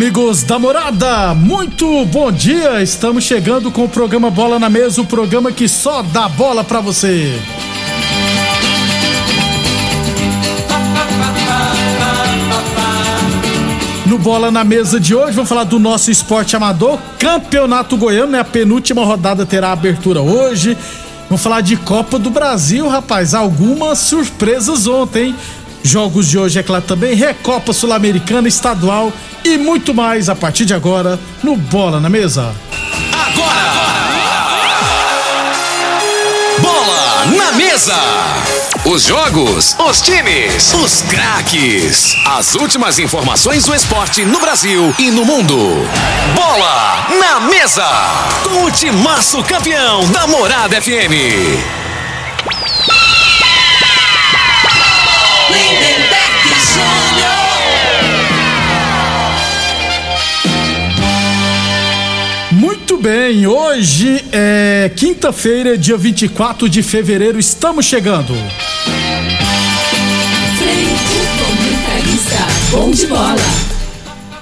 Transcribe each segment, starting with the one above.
Amigos da morada, muito bom dia! Estamos chegando com o programa Bola na Mesa o programa que só dá bola pra você. No Bola na Mesa de hoje, vamos falar do nosso esporte amador, Campeonato Goiano, né? A penúltima rodada terá abertura hoje. Vamos falar de Copa do Brasil, rapaz. Algumas surpresas ontem. hein? Jogos de hoje, é claro, também. Recopa Sul-Americana, Estadual e muito mais a partir de agora no Bola na Mesa. Bola na mesa. Os jogos, os times, os craques. As últimas informações do esporte no Brasil e no mundo. Bola na mesa. Com o timaço campeão da Morada FM. Muito bem, hoje é quinta-feira, dia 24 de fevereiro, estamos chegando. Bom de bola.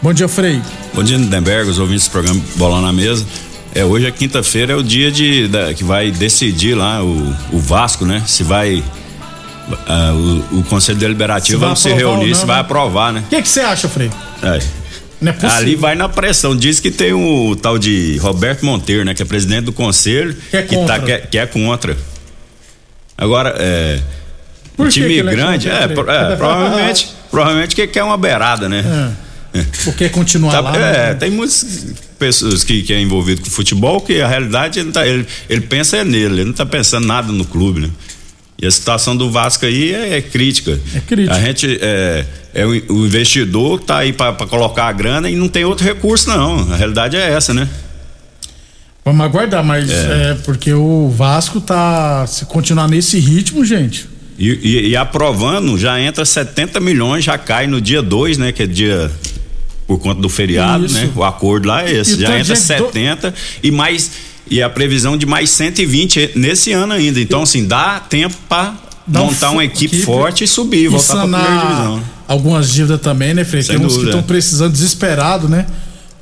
Bom dia, Frei. Bom dia, Lindenberg, os ouvintes do programa Bola na Mesa. É, hoje é quinta-feira, é o dia de, da- que vai decidir lá o, o Vasco, né? Se vai. Ah, o, o Conselho Deliberativo vai se reunir, se vai né? aprovar, né? O que que você acha, Frei? É. Não é possível. Ali vai na pressão. Diz que tem o tal de Roberto Monteiro, né? Que é presidente do conselho. Que é tá, contra. que, é, que é contra. Agora, é. Por o que time que é grande, é, é, provavelmente, provavelmente que quer uma beirada, né? Porque continuar Tá- lá. é, né? tem muitas pessoas que, que é envolvido com futebol que a realidade ele, tá- ele, ele pensa é nele, ele não tá pensando nada no clube, né? E a situação do Vasco aí é, é crítica. É crítica. A gente é, é o, o investidor que tá aí para colocar a grana e não tem outro recurso não. A realidade é essa, né? Vamos aguardar, mas é. porque o Vasco tá. Se continuar nesse ritmo, gente. E, e- e aprovando, já entra 70 milhões, já cai no dia 2, né? Que é dia por conta do feriado, Isso. né? O acordo lá é esse. E já tá entra gente do- 70 e mais. E a previsão de mais 120 nesse ano ainda. Então, assim, dá tempo para montar uma equipe, equipe forte e subir, e voltar pra primeira sanar divisão. algumas dívidas também, né, Frei? Tem uns que dúvida. estão precisando desesperado, né?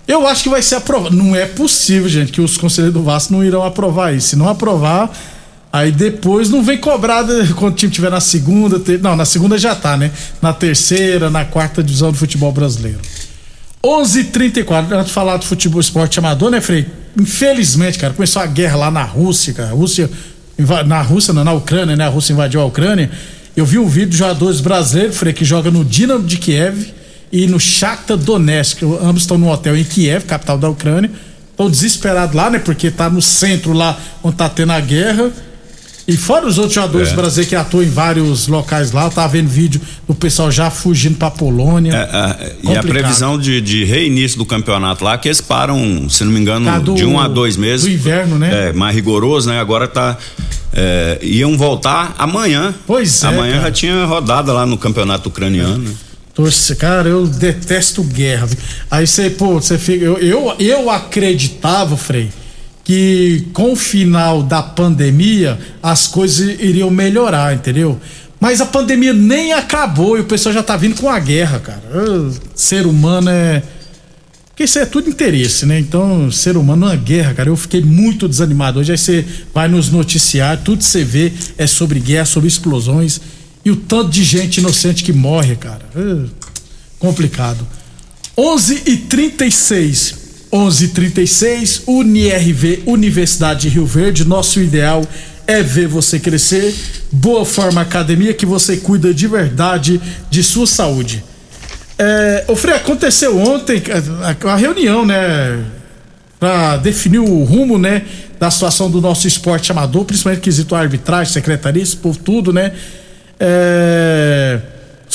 Eu acho que vai ser aprovado. Não é possível, gente, que os conselheiros do Vasco não irão aprovar isso. Se não aprovar, aí depois não vem cobrar de- quando o time estiver na segunda. ter- Não, na segunda já tá, né? Na terceira, na quarta divisão do futebol brasileiro. 11:34 Antes de falar do futebol esporte amador, né, Frei? Infelizmente, cara, começou a guerra lá na Rússia, cara. Rússia. Na Rússia, não, na Ucrânia, né? A Rússia invadiu a Ucrânia. Eu vi um vídeo de jogadores brasileiros, Frei, que joga no Dinamo de Kiev e no Shakhtar Donetsk. Ambos estão num hotel em Kiev, capital da Ucrânia. Estão desesperados lá, né? Porque tá no centro lá onde tá tendo a guerra. E fora os outros jogadores É. brasileiros que atuam em vários locais lá, eu tava vendo vídeo do pessoal já fugindo pra Polônia. É, é, e a previsão de, de reinício do campeonato lá, que eles param, se não me engano, Tá do- de um a dois meses. do inverno, né? É, mais rigoroso, né? Agora tá. é, iam voltar amanhã. Pois é, Amanhã cara. já tinha rodada lá no campeonato ucraniano. né? Torce, cara, eu detesto guerra. Aí você, pô, você fica. Eu, eu, eu acreditava, Frei, que com o final da pandemia as coisas iriam melhorar, entendeu? Mas a pandemia nem acabou e o pessoal já tá vindo com a guerra, cara. Ser humano é. Porque isso é tudo interesse, né? Então, ser humano é uma guerra, cara. Eu fiquei muito desanimado. Hoje aí você vai nos noticiar, tudo que você vê é sobre guerra, sobre explosões. E o tanto de gente inocente que morre, cara. Complicado. 11 e 36 11 e 36 UniRV, Universidade de Rio Verde. Nosso ideal é ver você crescer. Boa Forma Academia, que você cuida de verdade de sua saúde. É, Frei, aconteceu ontem a, a reunião, né? Para definir o rumo, né? Da situação do nosso esporte amador, principalmente quesito arbitragem, secretaria, por tudo, né? É,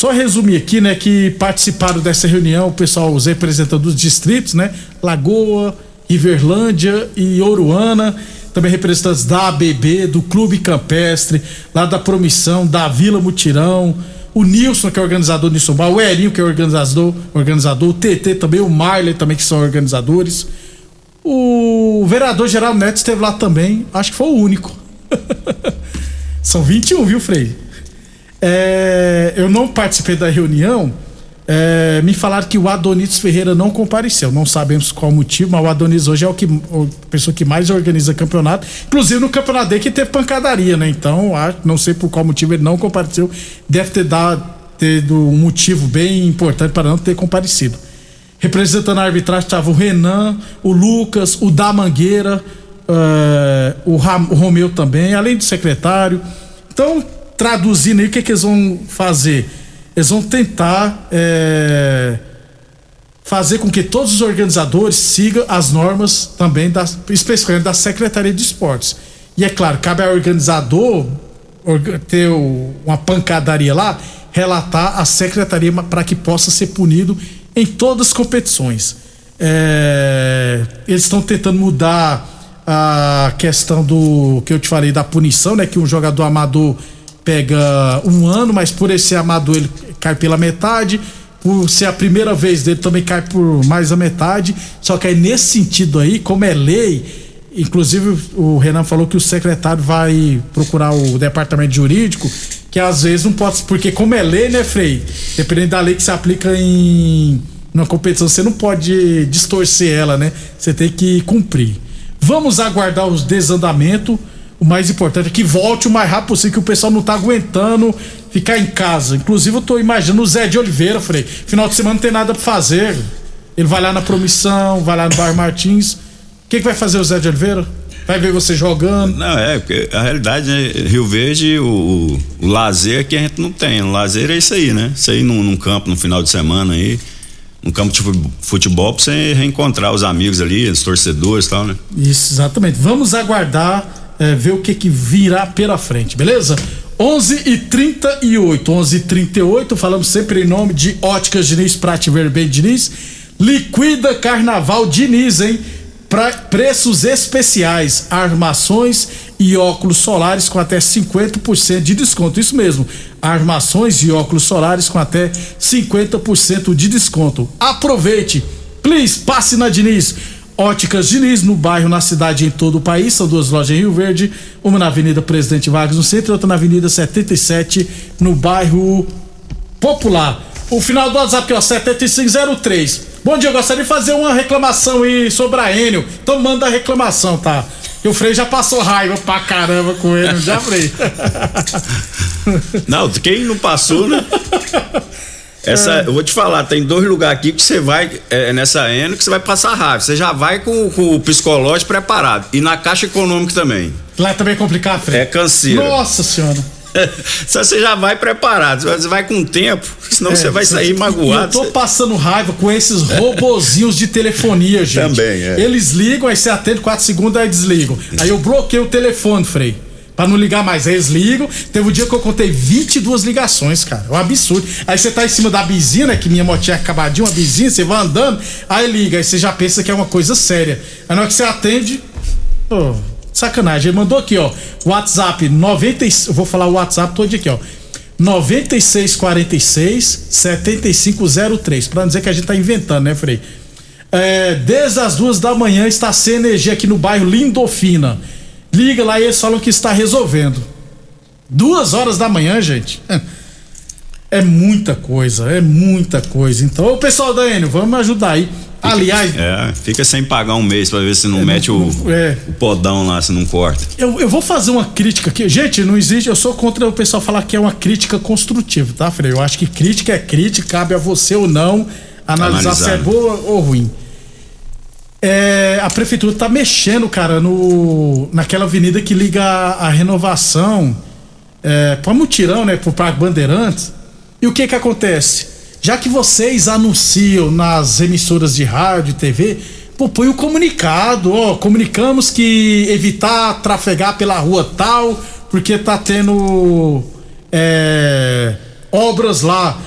só resumir aqui, né? Que participaram dessa reunião o pessoal, os representantes dos distritos, né? Lagoa, Riverlândia e Oruana também representantes da ABB, do Clube Campestre, lá da Promissão, da Vila Mutirão, o Nilson, que é organizador do Nilson Bar, o Erinho, que é organizador, organizador, o TT também, o Marley também, que são organizadores. O vereador Geraldo Neto esteve lá também, acho que foi o único. são 21, viu, Frei? É, eu não participei da reunião, é, me falaram que o Adonis Ferreira não compareceu. Não sabemos qual o motivo, mas o Adonis hoje é o que, a pessoa que mais organiza campeonato. Inclusive no campeonato dele que teve pancadaria, né? Então, não sei por qual motivo ele não compareceu. Deve ter dado um motivo bem importante para não ter comparecido. Representando a arbitragem estava o Renan, o Lucas, o da Mangueira, uh, o, Ram, o Romeu também, além do secretário. Então, traduzindo aí, o que, que eles vão fazer? eles vão tentar é, fazer com que todos os organizadores sigam as normas também, da, especificamente da Secretaria de Esportes. E é claro, cabe ao organizador ter uma pancadaria lá, relatar à secretaria para que possa ser punido em todas as competições. É, eles estão tentando mudar a questão do que eu te falei da punição, né? Que um jogador amador pega um ano, mas por esse amador ele cai pela metade. Por ser a primeira vez dele, também cai por mais a metade. Só que aí, nesse sentido aí, como é lei, inclusive o Renan falou que o secretário vai procurar o departamento jurídico, que às vezes não pode. Porque, como é lei, né, Frei? Dependendo da lei que se aplica em uma competição, você não pode distorcer ela, né? Você tem que cumprir. Vamos aguardar os desandamentos o mais importante é que volte o mais rápido possível, que o pessoal não tá aguentando ficar em casa. Inclusive, eu tô imaginando o Zé de Oliveira, Frei. Final de semana não tem nada pra fazer. Ele vai lá na Promissão, vai lá no Bar Martins. O que, que vai fazer o Zé de Oliveira? Vai ver você jogando. Não, é, porque a realidade, né? Rio Verde, o, o, lazer que a gente não tem. O lazer é isso aí, né? Isso aí num, num campo, no final de semana aí. Um campo de futebol pra você reencontrar os amigos ali, os torcedores e tal, né? Isso, exatamente. Vamos aguardar é, ver o que que virá pela frente, beleza? 11 e 38, 11 e 38, falamos sempre em nome de Óticas Diniz, Prate Verben Diniz. Liquida Carnaval Diniz, hein? Pra, preços especiais, armações e óculos solares com até 50% de desconto. Isso mesmo, armações e óculos solares com até 50% de desconto. Aproveite! Please, passe na Diniz. Óticas Diniz, no bairro, na cidade e em todo o país. São duas lojas em Rio Verde, uma na Avenida Presidente Vargas, no centro, e outra na Avenida 77, no bairro Popular. O final do WhatsApp aqui, ó, 7503. Bom dia, eu gostaria de fazer uma reclamação aí sobre a Enio. Então manda a reclamação, tá? E o Frei já passou raiva pra caramba com ele, já, Frei? Não, quem não passou, né? Essa, é. eu vou te falar, tem dois lugares aqui que você vai, é, nessa Eno, que você vai passar raiva. Você já vai com, com, o psicológico preparado. E na Caixa Econômica também. Lá também é complicado, Fred. É canseiro. Nossa senhora. Só você já vai preparado, você vai com tempo, senão é, você vai sair magoado. Eu tô passando raiva com esses robozinhos de telefonia, gente. Também, é. Eles ligam, aí você atende 4 segundos, aí desligam. Aí eu bloqueio o telefone, Frei. Pra não ligar mais. Eles ligam. Teve um dia que eu contei 22 ligações, cara. É um absurdo. Aí você tá em cima da né? Que minha motinha é acabadinha, uma bizinha, você vai andando, aí liga, aí você já pensa que é uma coisa séria. Aí na hora que você atende. Pô, sacanagem. Ele mandou aqui, ó. WhatsApp 90. Eu vou falar o WhatsApp todo aqui, ó. 9646 7503. Pra não dizer que a gente tá inventando, né, Frei? É, desde as duas da manhã está sem energia aqui no bairro Lindofina. Liga lá e eles falam que está resolvendo. Duas horas da manhã, gente. É muita coisa, é muita coisa. Então, o pessoal da Enio, vamos ajudar aí. Aliás, É, fica sem pagar um mês pra ver se não mete o, é. o podão lá, se não corta. Eu, eu vou fazer uma crítica aqui. Gente, não existe. Eu sou contra o pessoal falar que é uma crítica construtiva, tá, Frei? Eu acho que crítica é crítica, cabe a você ou não analisar, se é Analisar. boa ou ruim. É, a prefeitura tá mexendo, cara, no, naquela avenida que liga a, a renovação é, para Mutirão, né, Parque Bandeirantes. E o que que acontece? Já que vocês anunciam nas emissoras de rádio e TV, pô, põe o comunicado, ó, comunicamos que evitar trafegar pela rua tal, porque tá tendo é, obras lá.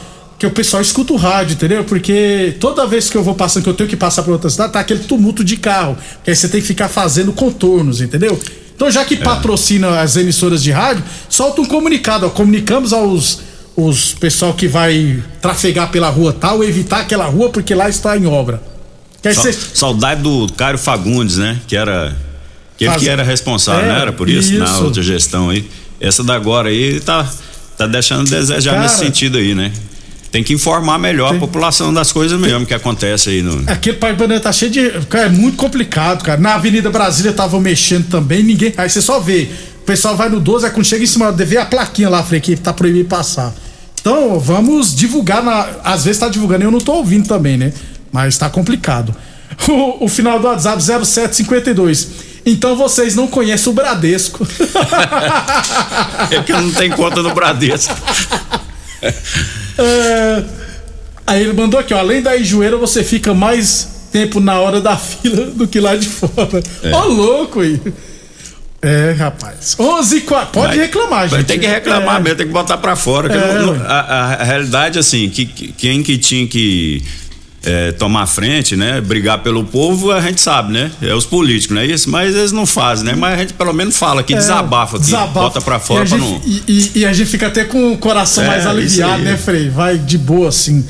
Que o pessoal escuta o rádio, entendeu? Porque toda vez que eu vou passando, que eu tenho que passar por outra cidade, tá aquele tumulto de carro. Que aí você tem que ficar fazendo contornos, entendeu? Então, já que patrocina as emissoras de rádio, solta um comunicado, ó. Comunicamos aos os pessoal que vai trafegar pela rua tal, evitar aquela rua porque lá está em obra. Que aí Sa- você. Saudade do Cário Fagundes, né? Que era. Que ele Faz- que era responsável, É, não era por isso, na isso. outra gestão aí. Essa da agora aí tá, tá deixando desejar Cara, nesse sentido aí, né? Tem que informar melhor Tem- a população das coisas mesmo que acontece aí no. Aquele Parque Bandeira tá cheio de. Cara, é muito complicado, cara. Na Avenida Brasília tava mexendo também, ninguém. Aí você só vê. O pessoal vai no 12, aí quando chega em cima, vê a plaquinha lá, falei que tá proibido passar. Então, vamos divulgar. Na... Às vezes tá divulgando e eu não tô ouvindo também, né? Mas tá complicado. O, o final do WhatsApp 0752. Então vocês não conhecem o Bradesco. É que não tem conta no Bradesco. É, Aí ele mandou aqui, ó, além da enjoeira, você fica mais tempo na hora da fila do que lá de fora. Ó, louco aí. É, rapaz. 11 e 4. Pode Vai- reclamar, gente. ter que reclamar É. mesmo, tem que botar pra fora. É, não- a- a realidade, assim, que, que- quem que tinha que é, tomar frente, né? Brigar pelo povo, a gente sabe, né? É os políticos, não é isso? Mas eles não fazem, né? Mas a gente pelo menos fala aqui, É, desabafa aqui, desabafa. bota pra fora e a pra gente, não. e, e- e a gente fica até com o coração É, mais aliviado, né, Frei? Vai de boa assim.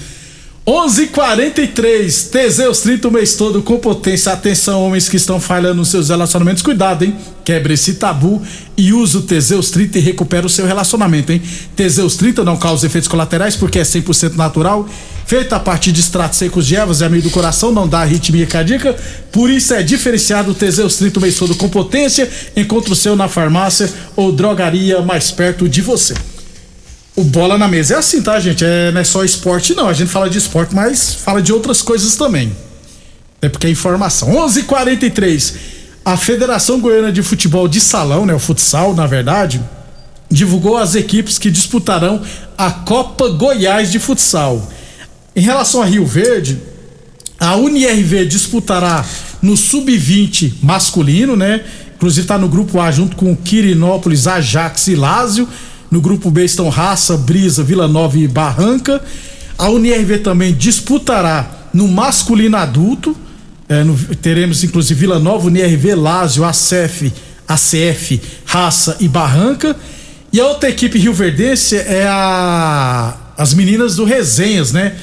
11:43 Teseus 30 o mês todo com potência. Atenção, homens que estão falhando nos seus relacionamentos. Cuidado, hein? Quebre esse tabu e use o Teseus 30 e recupera o seu relacionamento, hein? Teseus 30 não causa efeitos colaterais porque é 100% natural. Feito a partir de extratos secos de ervas, é amigo do coração, não dá arritmia cardíaca. Por isso é diferenciado o Teseus 30 o mês todo com potência. Encontre o seu na farmácia ou drogaria mais perto de você. O bola na mesa é assim, tá, gente? É, não é só esporte, não. A gente fala de esporte, mas fala de outras coisas também. É porque é informação. 11:43 h 43 A Federação Goiana de Futebol de Salão, né? O futsal, na verdade, divulgou as equipes que disputarão a Copa Goiás de Futsal. Em relação a Rio Verde, a UniRV disputará no sub-20 masculino, né? Inclusive tá no grupo A junto com Quirinópolis, Ajax e Lázio. No grupo B estão Raça, Brisa, Vila Nova e Barranca. A UniRV também disputará no masculino adulto. É, no- teremos inclusive Vila Nova, UniRV, Lázio, ACF, ACF, Raça e Barranca. E a outra equipe rioverdense é a as meninas do Resenhas, né?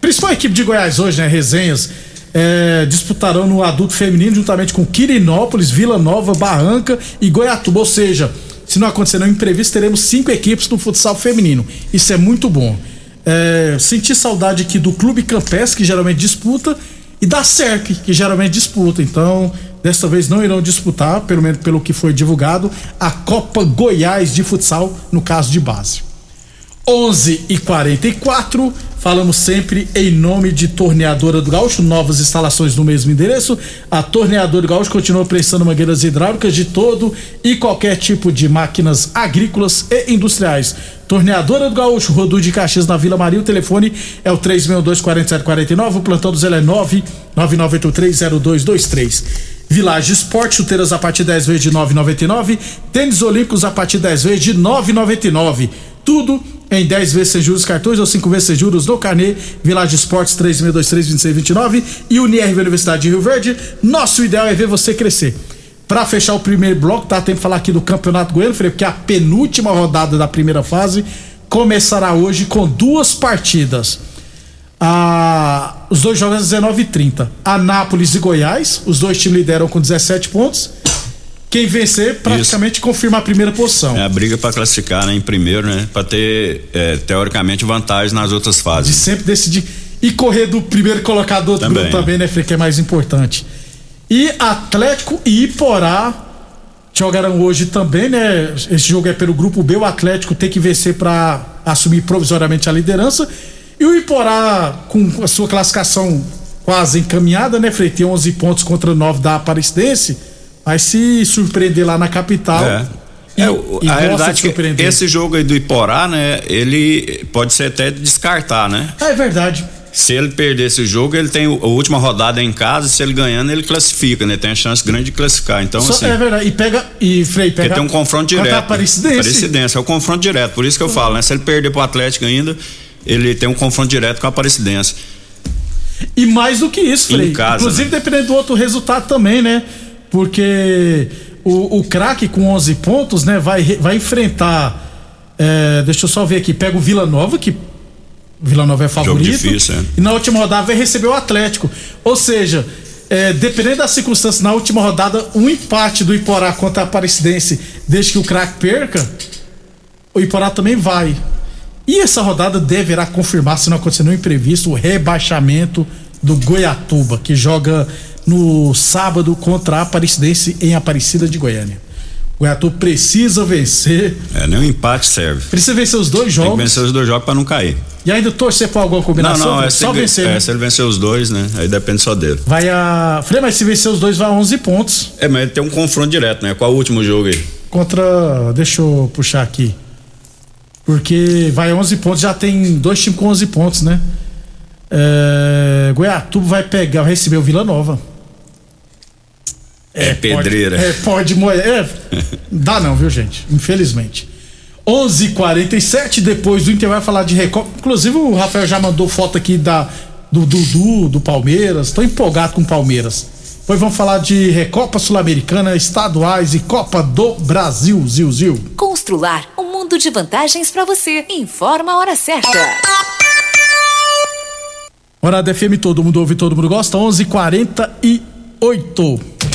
Principal equipe de Goiás hoje, né? Resenhas. é, disputarão no adulto feminino juntamente com Quirinópolis, Vila Nova, Barranca e Goiatuba. Ou seja, se não acontecer nenhum imprevisto, teremos cinco equipes no futsal feminino. Isso é muito bom. É, senti saudade aqui do Clube Campes, que geralmente disputa, e da CERC, que geralmente disputa. Então, desta vez não irão disputar, pelo menos pelo que foi divulgado, a Copa Goiás de futsal, no caso de base. 11 e 44 falamos sempre em nome de Torneadora do Gaúcho, novas instalações no mesmo endereço. A Torneadora do Gaúcho continua prestando mangueiras hidráulicas de todo e qualquer tipo de máquinas agrícolas e industriais. Torneadora do Gaúcho, Rodu de Caxias na Vila Maria, o telefone é o 3624749, o plantão do Zé é 999830223. Village Esporte, chuteiras a partir 10 vezes de 9,99. Tênis Olímpicos a partir 10 vezes de 9,99. Tudo em 10 vezes sem juros cartões ou 5 vezes sem juros no carnê. Village Esportes 3623-2629 e Unirv Universidade de Rio Verde. Nosso ideal é ver você crescer. Pra fechar o primeiro bloco, tá? Tem que falar aqui do Campeonato Goiano, Freire, porque a penúltima rodada da primeira fase começará hoje com duas partidas. Ah, os dois jogos às 19h30. Anápolis e Goiás, os dois times lideram com 17 pontos. Quem vencer praticamente confirma a primeira posição. É a briga pra classificar, né, em primeiro, né? Pra ter, é, teoricamente, vantagem nas outras De fases. sempre decidir. e correr do primeiro colocado do outro Também, grupo também, né, Frei, que é mais importante. E Atlético e Iporá jogarão hoje também, né? Esse jogo é pelo grupo B, o Atlético tem que vencer para assumir provisoriamente a liderança. E o Iporá, com a sua classificação quase encaminhada, né, Frei? Tem 11 pontos contra 9 da Aparecidense, vai se surpreender lá na capital. É. E, É, e a realidade de é que esse jogo aí do Iporá, né, ele pode ser até descartar, né? É verdade. Se ele perder esse jogo, ele tem o- a última rodada em casa, se ele ganhando, ele classifica, né? Tem a chance grande de classificar. Então, Só- assim, é verdade. E pega. E Frei, porque pega. tem um confronto direto. a Aparecidense. Aparecidense, é o confronto direto. Por isso que eu falo, né? Se ele perder pro Atlético ainda, ele tem um confronto direto com a Aparecidense. E mais do que isso, Em Frei. casa, Inclusive, né? dependendo do outro resultado também, né? Porque o, o craque com 11 pontos, né? Vai, vai enfrentar. é, deixa eu só ver aqui. Pega o Vila Nova, que. Vila Nova é favorito. difícil, é. E na última rodada vai receber o Atlético. Ou seja, é, dependendo das circunstâncias, na última rodada, um empate do Iporá contra a Aparecidense, desde que o craque perca, o Iporá também vai. E essa rodada deverá confirmar, se não acontecer nenhum imprevisto, o rebaixamento do Goiatuba, que joga no sábado contra a Aparecidense em Aparecida de Goiânia. O Goiatuba precisa vencer, É, nem um empate serve. precisa vencer os dois Tem que jogos vencer os dois jogos pra não cair. e ainda torcer por alguma Não, combinação. não, é, só ele, vencer. é, né? se ele vencer os dois, né? Aí depende só dele. Vai a. Falei, mas se vencer os dois, vai a 11 pontos. É, mas ele tem um confronto direto, né? Qual o último jogo aí? Contra. Deixa eu puxar aqui. Porque vai 11 pontos, já tem dois times com 11 pontos, né? É, Goiatuba vai pegar, vai receber o Vila Nova. É, pedreira. Pode, é, pode moer. É, dá não, viu, gente? Infelizmente. 11:47 depois do Inter vai falar de Recopa. Inclusive o Rafael já mandou foto aqui da do Dudu, do Palmeiras. Tô empolgado com o Palmeiras. Depois vamos falar de Recopa Sul-Americana, estaduais e Copa do Brasil, Zil Zil. Constrular um mundo de vantagens para você. Informa a hora certa. Hora da FM, todo mundo ouve, todo mundo gosta. 11:48.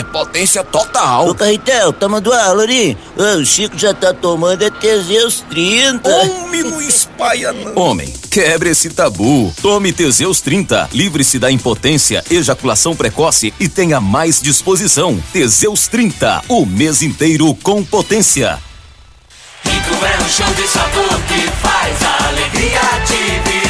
é potência total. Ô, Carretel, toma do ar, Lourinho. Ô, o Chico já tá tomando é Teseus 30. Homem, não espalha não. Homem, quebre esse tabu. Tome Teseus 30. Livre-se da impotência, ejaculação precoce e tenha mais disposição. Teseus 30. O mês inteiro com potência. Rico é um show de sabor que faz a alegria de viver.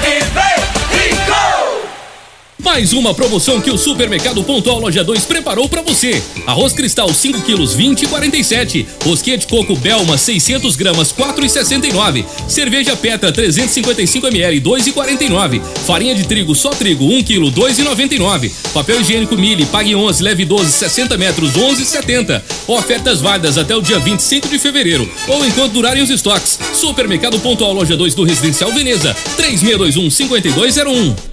Mais uma promoção que o Supermercado Pontual Loja 2 preparou pra você. Arroz Cristal 5 quilos 20 e 47. Rosquinha de coco Belma 600 gramas 4 e 69. Cerveja Petra 355 ml 2 e 49. Farinha de trigo só trigo 1 quilo 2 e 99. Papel higiênico Mili pague 11 leve 12 60 metros 11 e 70. Ofertas válidas até o dia 25 de fevereiro ou enquanto durarem os estoques. Supermercado Pontual Loja 2 do Residencial Veneza 3621 5201.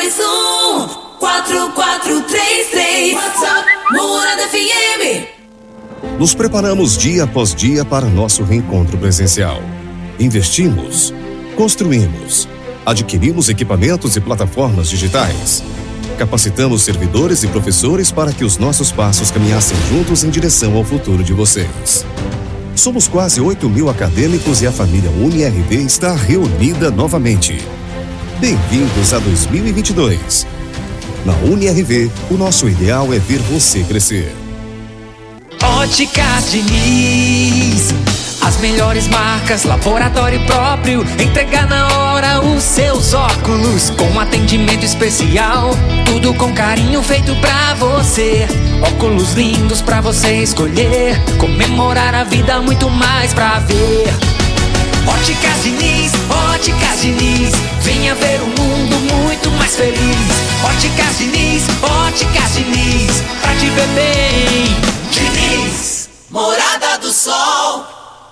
3621 4433 WhatsApp Morada FM Nos preparamos dia após dia para nosso reencontro presencial. Investimos, construímos, adquirimos equipamentos e plataformas digitais. Capacitamos servidores e professores para que os nossos passos caminhassem juntos em direção ao futuro de vocês. Somos quase 8 mil acadêmicos e a família UniRV está reunida novamente. Bem-vindos a 2022. Na UniRV, o nosso ideal é ver você crescer. Óticas Diniz, As melhores marcas, laboratório próprio. Entregar na hora os seus óculos. Com atendimento especial. Tudo com carinho feito pra você. Óculos lindos pra você escolher. Comemorar a vida, muito mais pra ver. Óticas Diniz, Óticas Diniz. Venha ver um mundo muito mais feliz. Óticas Diniz, Óticas Diniz. Pra te ver bem. Diniz. Morada do Sol.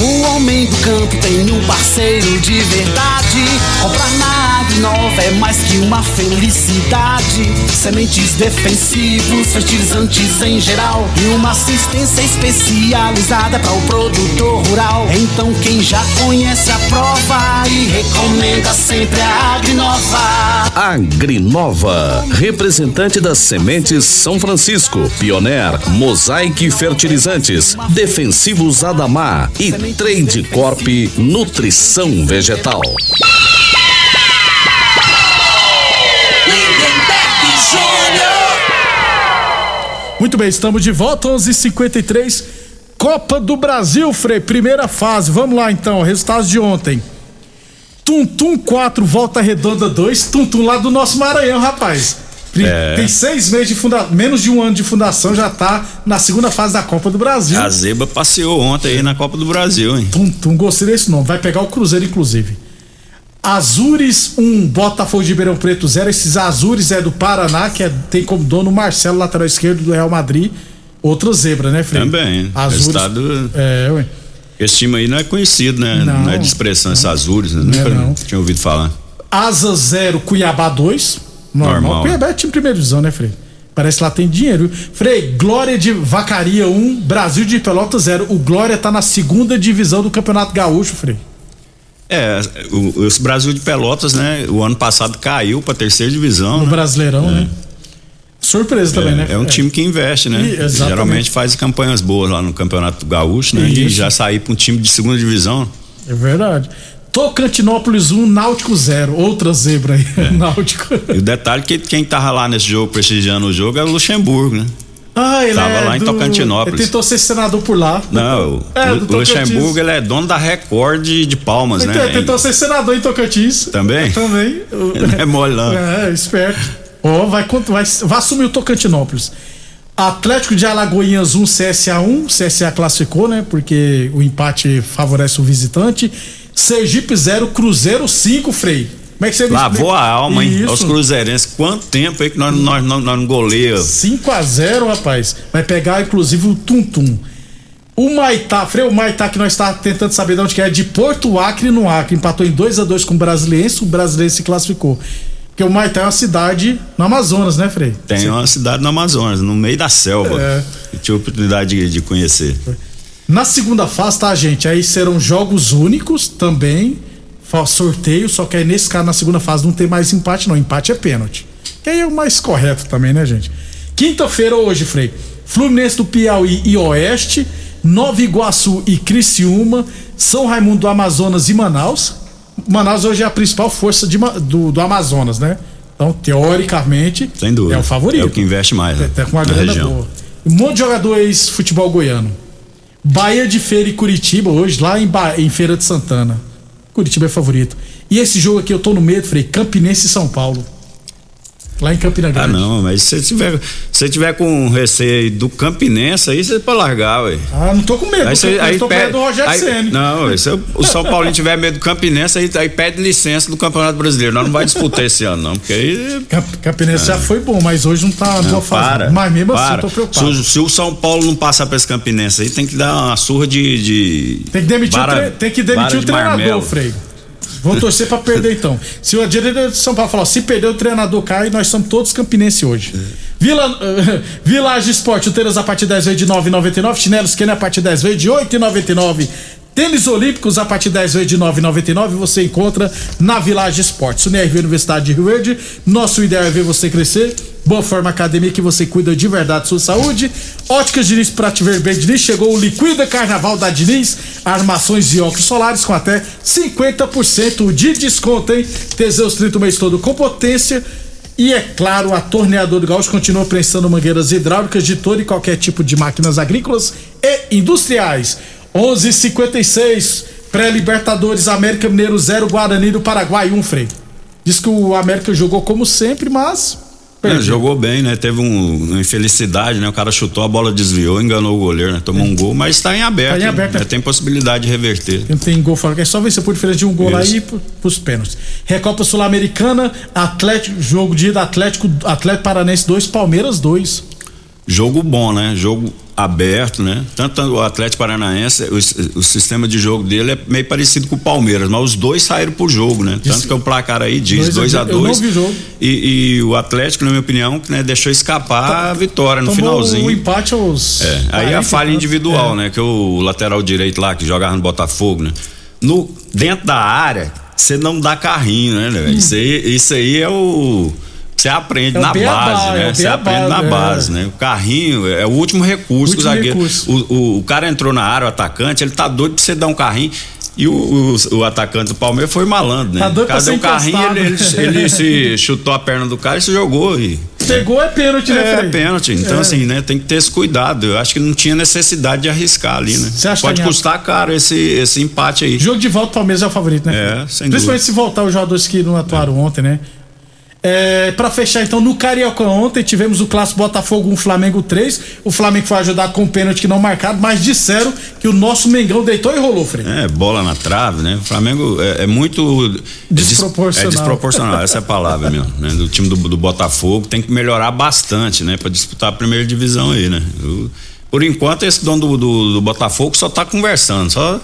O homem do campo tem um parceiro de verdade. Comprar na Agrinova é mais que uma felicidade. Sementes defensivos, fertilizantes em geral. E uma assistência especializada para o produtor rural. Então quem já conhece a prova e recomenda sempre a Agrinova. Agrinova, representante das sementes São Francisco, Pioneer, Mosaic Fertilizantes, Defensivos Adamar e Trade Corp Nutrição Vegetal. Muito bem, estamos de volta, 11:53 Copa do Brasil, Frei, primeira fase. Vamos lá então, resultados de ontem. Tum Tum 4, Volta Redonda 2, Tum Tum lá do nosso Maranhão, rapaz. É. Tem seis meses de fundação, menos de um ano de fundação, já tá na segunda fase da Copa do Brasil. A Zeba passeou ontem aí na Copa do Brasil, hein? Tum Tum, gostei desse nome. Vai pegar o Cruzeiro, inclusive. Azures 1, Botafogo de Ribeirão Preto 0. Esses Azures é do Paraná, que é- tem como dono Marcelo, lateral esquerdo do Real Madrid. Outra zebra, né, Fred? Também. Azures. É, ué. Esse time aí não é conhecido, né? Não. Não, é de expressão, esses Azures, né? Não é, não. tinha ouvido falar. Asa 0, Cuiabá 2. Normal. Normal. Cuiabá é time primeira divisão, né, Frei? Parece que lá tem dinheiro. Frei, Glória de Vacaria 1, Brasil de Pelota 0. O Glória tá na segunda divisão do Campeonato Gaúcho, Frei. É, o, o Brasil de Pelotas, né? O ano passado caiu pra terceira divisão. No né? Brasileirão, né? Surpresa também, é, né? É um time que investe, né? E-. Geralmente faz campanhas boas lá no Campeonato Gaúcho, né? E Isso. já sair pra um time de segunda divisão. É verdade. Tocantinópolis 1, Náutico 0. Outra zebra aí. É. Náutico. E o detalhe é que quem tava lá nesse jogo, prestigiando o jogo, é o Luxemburgo, né? Ah, ele Tava é lá em do- Tocantinópolis. Ele tentou ser senador por lá. Não, É, o. Luxemburgo ele é dono da Record de, Palmas, Então, né? tentou ser senador em Tocantins. Também? Também. Ele é mole, não. É, esperto. Ó, vai, cont- vai, vai assumir o Tocantinópolis. Atlético de Alagoinhas 1, CSA 1. CSA classificou, né? Porque o empate favorece o visitante. Sergipe 0, Cruzeiro 5, Frei. Como é que você Lavou a alma, hein? Isso. Aos cruzeirenses. Quanto tempo aí que nós, nós, nós, nós não goleamos? 5 a 0 rapaz. Vai pegar, inclusive, o Tum Tum. O Maitá, Frei, o Maitá que nós está tentando saber de onde que é, de Porto Acre no Acre. Empatou em 2 a 2 com o Brasiliense, o Brasiliense se classificou. Porque o Maitá é uma cidade no Amazonas, né, Frei? Tem uma cidade no Amazonas, no meio da selva. É. Eu tive a oportunidade de, de conhecer. Na segunda fase, tá, gente? Aí serão jogos únicos também. Sorteio, só que aí nesse caso, na segunda fase, não tem mais empate, não. Empate é pênalti. Que aí é o mais correto também, né, gente? Quinta-feira hoje, Frei. Fluminense do Piauí e Oeste, Nova Iguaçu e Criciúma, São Raimundo do Amazonas e Manaus. Manaus hoje é a principal força de do, do Amazonas, né? Então, teoricamente, Sem dúvida. é o favorito. É o que investe mais, né? Tá com uma na grana região. boa. Um monte de jogador ex-futebol goiano. Bahia de Feira e Curitiba, hoje, lá em, ba... em Feira de Santana. Curitiba é favorito. E esse jogo aqui eu tô no medo, Frei, Campinense e São Paulo. Lá em Campina Grande. Ah, não, mas se você tiver, se tiver com receio do Campinense, aí você pode largar, ué. Ah, não tô com medo, Aí eu aí tô com pede- medo do Rogério aí- Ceni. Não, se o São Paulo tiver medo do Campinense, aí, aí pede licença do Campeonato Brasileiro. Nós não vai disputar esse ano, não, porque aí. Campinense já foi bom, mas hoje não tá Não, boa fase. para. Mas mesmo assim, para. eu tô Se, preocupado. o- se o São Paulo não passar pra esse Campinense aí, tem que dar uma surra de. de Tem que demitir, o, tre... tem que demitir o treinador, marmelo. Vou torcer pra perder então. Se o diretor de São Paulo falar, se perder o treinador cai, nós somos todos campinense hoje. Vila, Village Esporte, chuteiras a partir de 10 vezes de 9,99, chinelos Kenner a partir de 10 vezes de 8,99. Tênis Olímpicos a partir 10 vezes de 9,99 você encontra na Village Esportes. UNRV Universidade de Rio Verde, nosso ideal é ver você crescer. Boa Forma Academia que você cuida de verdade da sua saúde. Óticas Diniz para te ver bem, Diniz. Chegou o Liquida Carnaval da Diniz. Armações e óculos solares com até 50% de desconto, hein? Teseus 30 o mês todo com potência. E é claro, a Torneador do Gaúcho continua prestando mangueiras hidráulicas de todo e qualquer tipo de máquinas agrícolas e industriais. 11:56 pré-Libertadores América Mineiro 0 Guarani do Paraguai 1 Frei. Diz que o América jogou como sempre, mas É, jogou bem, né? Teve um- uma infelicidade, né? O cara chutou, a bola desviou, enganou o goleiro, né? Tomou um gol, mas tá em aberto. Tá em né? aberto, É, né? Tem possibilidade de reverter. Não tem gol fora, é só vencer por diferença de um gol Isso. e pro- pros pênaltis. Recopa Sul-Americana, Atlético, jogo de ida Atlético, Atlético Paranense 2, Palmeiras 2. Jogo bom, né? Jogo aberto, né? Tanto o Atlético Paranaense, o, o sistema de jogo dele é meio parecido com o Palmeiras, mas os dois saíram pro jogo, né? Tanto que o placar aí diz Dois 2 a a dois. Eu 2 não vi jogo. E, e o Atlético, na minha opinião, né, deixou escapar a vitória no finalzinho. o empate aos. É, aí a 40 e falha individual, É. né? Que o lateral direito lá, que jogava no Botafogo, né? No, dentro da área, você não dá carrinho, né, velho? Isso, aí, isso aí é o. Você aprende É o na beabá, base, é né? o Você aprende na é. base, né? O carrinho é o último recurso do Último zagueiro. recurso. O, o, o cara entrou na área, o atacante, ele tá doido pra você dar um carrinho. E o, o, o atacante do Palmeiras foi malandro, né? Tá doido o cara pra deu um ser carrinho, ele, ele, ele se chutou a perna do cara e se jogou. E, Pegou é pênalti, né, é, Frei? pênalti. Então, É. assim, né, tem que ter esse cuidado. Eu acho que não tinha necessidade de arriscar ali, né? Pode tá custar caro esse, esse empate aí. Jogo de volta, o Palmeiras é o favorito, né? É, sem Principalmente dúvida. se voltar os jogadores que não atuaram ontem, né? É, pra fechar então, no Carioca ontem tivemos o clássico Botafogo 1, Flamengo 3. O Flamengo foi ajudar com o pênalti que não marcado, mas disseram que o nosso Mengão deitou e rolou, Frei. É, bola na trave, né? O Flamengo é, é muito. des- Desproporcional. É desproporcional, essa é a palavra mesmo. Né? Do time do, do Botafogo tem que melhorar bastante, né? Pra disputar a primeira divisão aí, né? O- por enquanto, esse dono do, do, do Botafogo só tá conversando, só.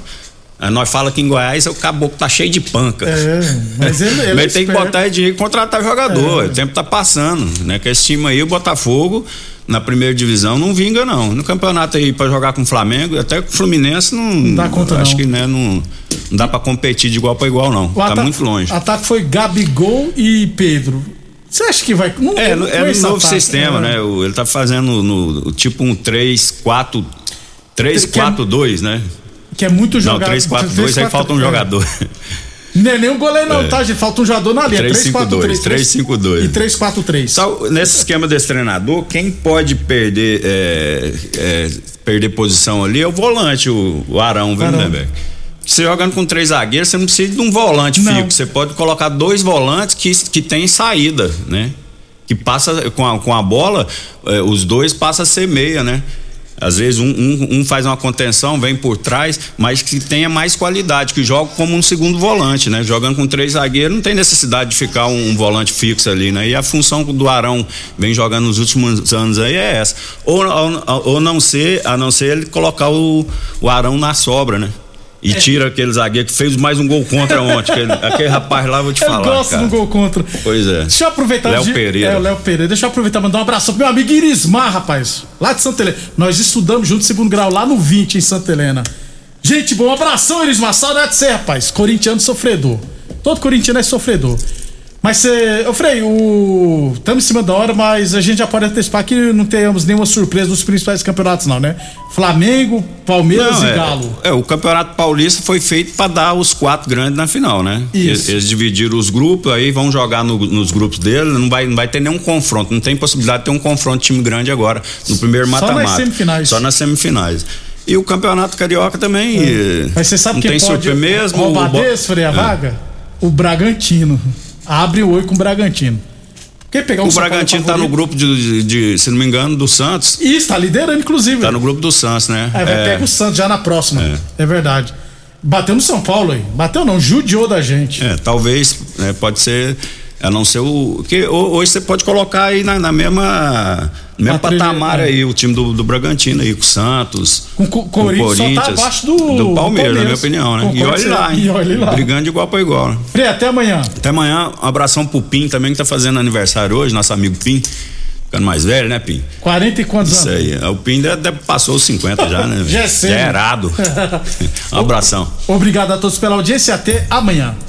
Nós fala que em Goiás o caboclo tá cheio de panca. É, mas ele, ele Mas é tem que botar dinheiro e contratar jogador. É. O tempo tá passando, né? Que esse time aí, o Botafogo, na primeira divisão, não vinga, não. No campeonato aí, pra jogar com o Flamengo, até com o Fluminense, não. Não dá conta, Acho não. que, né, não, não dá pra competir de igual pra igual, não. O tá ata- muito longe. ataque foi Gabigol e Pedro. Você acha que vai. Não, É, não é no novo ataque, sistema, é. né? O- Ele tá fazendo no, tipo um 3, 4. 3, Que é- 4, 2, né? Que é muito Não, jogado. 3, 4, 2, aí falta um jogador. Não é nem um goleiro, não, É. tá, gente? Falta um jogador na linha. 3, 5, 2. 3, 5, 2. E 3, 4, 3. Só nesse esquema desse treinador, quem pode perder é, é, perder posição ali é o volante, o, o Arão. Lindenberg? Você jogando com três zagueiros, você não precisa de um volante Não. fixo. Você pode colocar dois volantes que, que tem saída, né? Que passa com a, com a bola, é, os dois passam a ser meia, né? Às vezes um, um, um faz uma contenção, vem por trás, mas que tenha mais qualidade, que joga como um segundo volante, né? Jogando com três zagueiros, não tem necessidade de ficar um, um volante fixo ali, né? E a função do Arão vem jogando nos últimos anos aí é essa. Ou, ou, ou não ser, a não ser ele colocar o, o Arão na sobra, né? E É. tira aquele zagueiro que fez mais um gol contra ontem. aquele, aquele rapaz lá, vou te falar. gosta cara. do gol contra. Pois é. Deixa eu aproveitar Léo Pereira. É, o Léo Pereira. Deixa eu aproveitar e mandar um abraço pro meu amigo Irismar, rapaz. Lá de Santa Helena. Nós estudamos junto segundo grau lá no 20 em Santa Helena. Gente, bom, um abração, Irismar. Saudade de você, rapaz. Corintiano sofredor. Todo corintiano é sofredor. Mas você. Ô, Frei, o. Estamos em cima da hora, mas a gente já pode antecipar que não tenhamos nenhuma surpresa nos principais campeonatos, não, né? Flamengo, Palmeiras Não, e é, Galo. É, o Campeonato Paulista foi feito para dar os quatro grandes na final, né? Isso. Eles, eles dividiram os grupos, aí vão jogar no- nos grupos dele, não vai, não vai ter nenhum confronto, não tem possibilidade de ter um confronto de time grande agora, no primeiro Só nas mata-mata. semifinais. Só nas semifinais. E o campeonato carioca também. eh, Mas você sabe não quem tem pode surpresa mesmo. o desse, Frei, a É. vaga? O Bragantino. Abre o oi com o Bragantino. Quem pegar um O Bragantino tá no grupo de, de- de, se não me engano, do Santos. Isso, tá liderando, inclusive. Tá no grupo do Santos, né? Aí vai É. pegar o Santos já na próxima. É. verdade. Bateu no São Paulo aí. Bateu não, judiou da gente. É, talvez, né, pode ser, a não ser o. Que, ho- hoje você pode colocar aí na, na mesma. No mesmo patamar é. aí, o time do, do Bragantino aí, com o Santos. Com o Corinthians tá abaixo do- do Palmeiras, na minha opinião, né? E olha com lá? E olhe lá. Brigando de igual para igual. né? Frei, até amanhã. Até amanhã, um abração pro Pim também, que tá fazendo aniversário hoje, nosso amigo Pim. Ficando mais velho, né, Pim? 40 e quantos Isso anos? aí. O Pim já passou os 50 já, né? Já é cedo. Já é errado. Um abração. Obrigado a todos pela audiência e até amanhã.